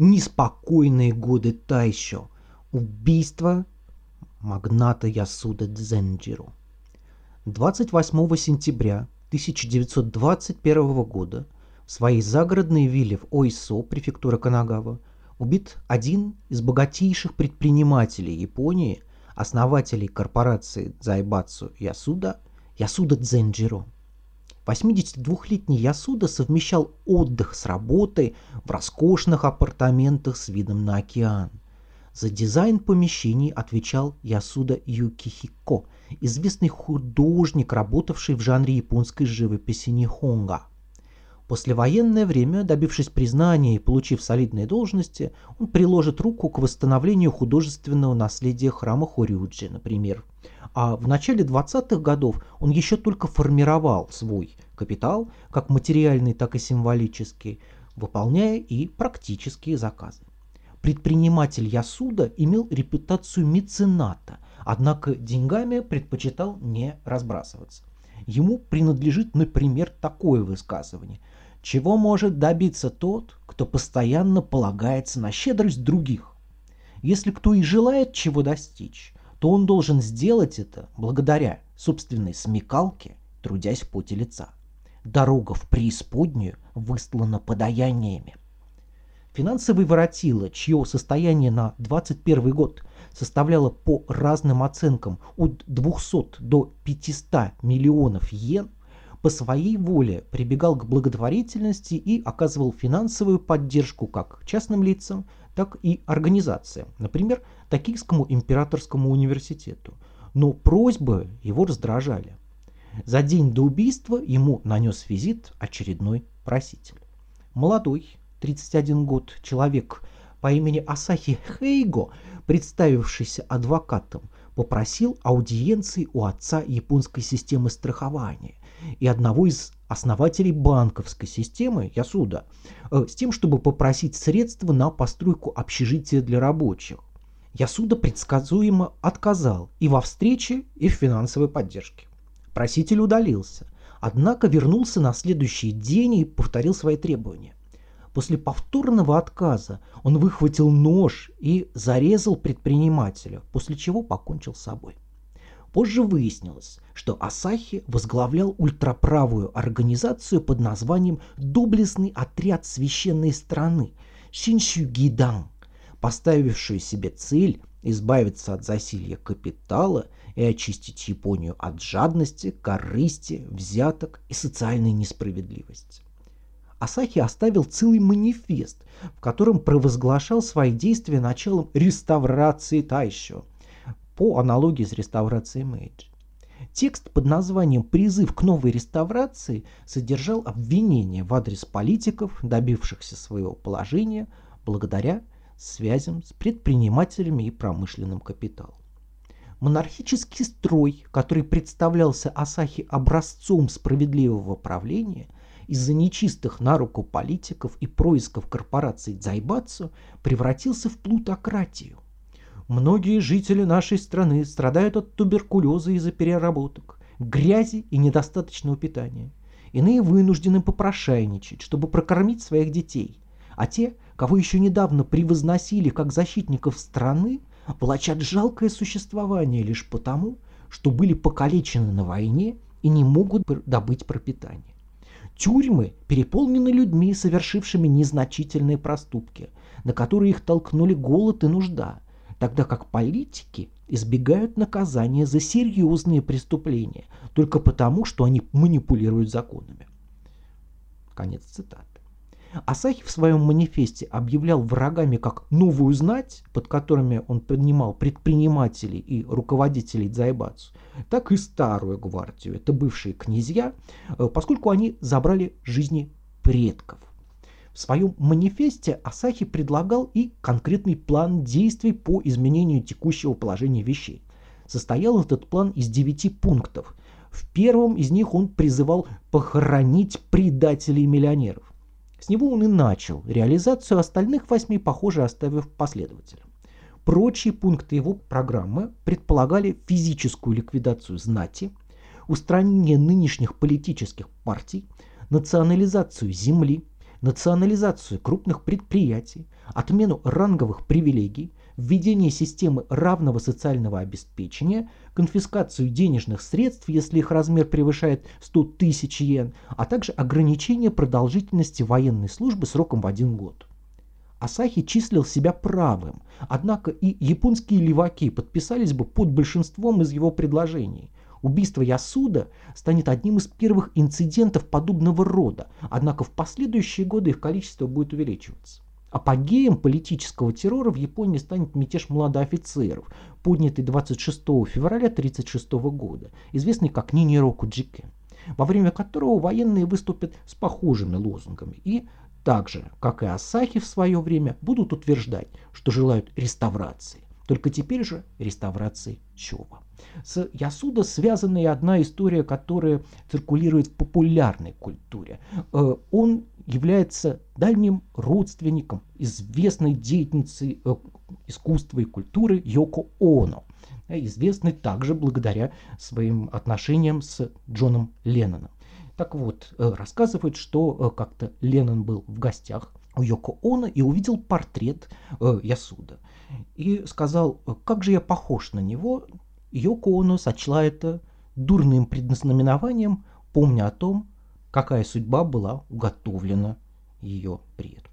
неспокойные годы Тайшо, убийство магната Ясуда Дзенджиру. 28 сентября 1921 года в своей загородной вилле в Ойсо, префектура Канагава, убит один из богатейших предпринимателей Японии, основателей корпорации Зайбацу Ясуда, Ясуда Дзенджиро. 82-летний Ясуда совмещал отдых с работой в роскошных апартаментах с видом на океан. За дизайн помещений отвечал Ясуда Юкихико, известный художник, работавший в жанре японской живописи Нихонга. Послевоенное время, добившись признания и получив солидные должности, он приложит руку к восстановлению художественного наследия храма Хорюджи, например. А в начале 20-х годов он еще только формировал свой капитал, как материальный, так и символический, выполняя и практические заказы. Предприниматель Ясуда имел репутацию мецената, однако деньгами предпочитал не разбрасываться. Ему принадлежит, например, такое высказывание – чего может добиться тот, кто постоянно полагается на щедрость других? Если кто и желает чего достичь, то он должен сделать это благодаря собственной смекалке, трудясь в поте лица. Дорога в преисподнюю выстлана подаяниями. Финансовый воротило, чье состояние на 2021 год составляло по разным оценкам от 200 до 500 миллионов йен, по своей воле прибегал к благотворительности и оказывал финансовую поддержку как частным лицам, так и организациям, например, Токийскому императорскому университету. Но просьбы его раздражали. За день до убийства ему нанес визит очередной проситель. Молодой, 31 год, человек по имени Асахи Хейго, представившийся адвокатом, попросил аудиенции у отца японской системы страхования и одного из основателей банковской системы Ясуда э, с тем, чтобы попросить средства на постройку общежития для рабочих. Ясуда предсказуемо отказал и во встрече, и в финансовой поддержке. Проситель удалился, однако вернулся на следующий день и повторил свои требования. После повторного отказа он выхватил нож и зарезал предпринимателя, после чего покончил с собой. Позже выяснилось, что Асахи возглавлял ультраправую организацию под названием «Доблестный отряд священной страны» Шиншюгидан, поставившую себе цель избавиться от засилья капитала и очистить Японию от жадности, корысти, взяток и социальной несправедливости. Асахи оставил целый манифест, в котором провозглашал свои действия началом реставрации Тайшо, по аналогии с реставрацией Мэйджи. Текст под названием «Призыв к новой реставрации» содержал обвинения в адрес политиков, добившихся своего положения благодаря связям с предпринимателями и промышленным капиталом. Монархический строй, который представлялся Асахи образцом справедливого правления – из-за нечистых на руку политиков и происков корпораций Дзайбацу превратился в плутократию. Многие жители нашей страны страдают от туберкулеза из-за переработок, грязи и недостаточного питания. Иные вынуждены попрошайничать, чтобы прокормить своих детей. А те, кого еще недавно превозносили как защитников страны, влачат жалкое существование лишь потому, что были покалечены на войне и не могут добыть пропитание. Тюрьмы переполнены людьми, совершившими незначительные проступки, на которые их толкнули голод и нужда, тогда как политики избегают наказания за серьезные преступления только потому, что они манипулируют законами. Конец цитаты. Асахи в своем манифесте объявлял врагами как новую знать, под которыми он поднимал предпринимателей и руководителей Дзайбацу, так и старую гвардию, это бывшие князья, э, поскольку они забрали жизни предков. В своем манифесте Асахи предлагал и конкретный план действий по изменению текущего положения вещей. Состоял этот план из девяти пунктов. В первом из них он призывал похоронить предателей миллионеров. С него он и начал реализацию остальных восьми, похоже, оставив последователям. Прочие пункты его программы предполагали физическую ликвидацию знати, устранение нынешних политических партий, национализацию земли, национализацию крупных предприятий, отмену ранговых привилегий, введение системы равного социального обеспечения, конфискацию денежных средств, если их размер превышает 100 тысяч йен, а также ограничение продолжительности военной службы сроком в один год. Асахи числил себя правым, однако и японские леваки подписались бы под большинством из его предложений. Убийство Ясуда станет одним из первых инцидентов подобного рода, однако в последующие годы их количество будет увеличиваться. Апогеем политического террора в Японии станет мятеж младоофицеров, поднятый 26 февраля 1936 года, известный как Нинироку Джике, во время которого военные выступят с похожими лозунгами и так же, как и Асахи в свое время, будут утверждать, что желают реставрации, только теперь же реставрации Чова. С Ясуда связана и одна история, которая циркулирует в популярной культуре. Э, он является дальним родственником известной деятельницы э, искусства и культуры Йоко Оно, известной также благодаря своим отношениям с Джоном Ленноном. Так вот, э, рассказывают, что как-то Леннон был в гостях у Йоко Оно и увидел портрет Ясуда. И сказал, как же я похож на него, Йоко Оно сочла это дурным предзнаменованием, помня о том, какая судьба была уготовлена ее предку.